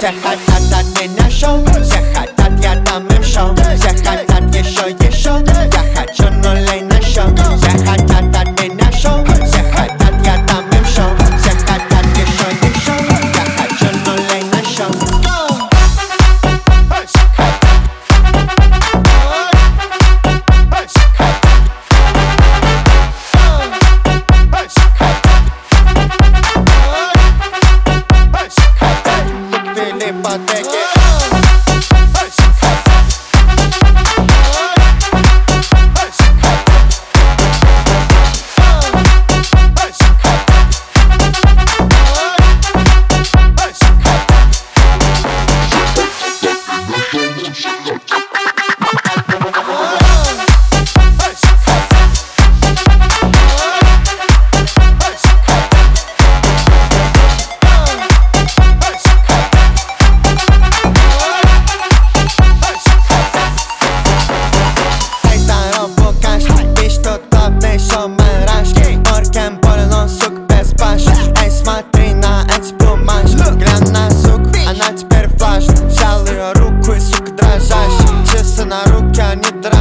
Se jata, nena in a jata.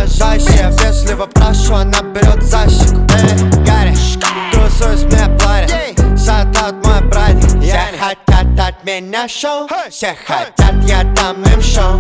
дрожащая Вежливо прошу, она берет за щеку. Эй, Гарри, трусуюсь мне платье Шатаут мой братик. Все хотят от меня шоу. Все хотят, я дам им шоу.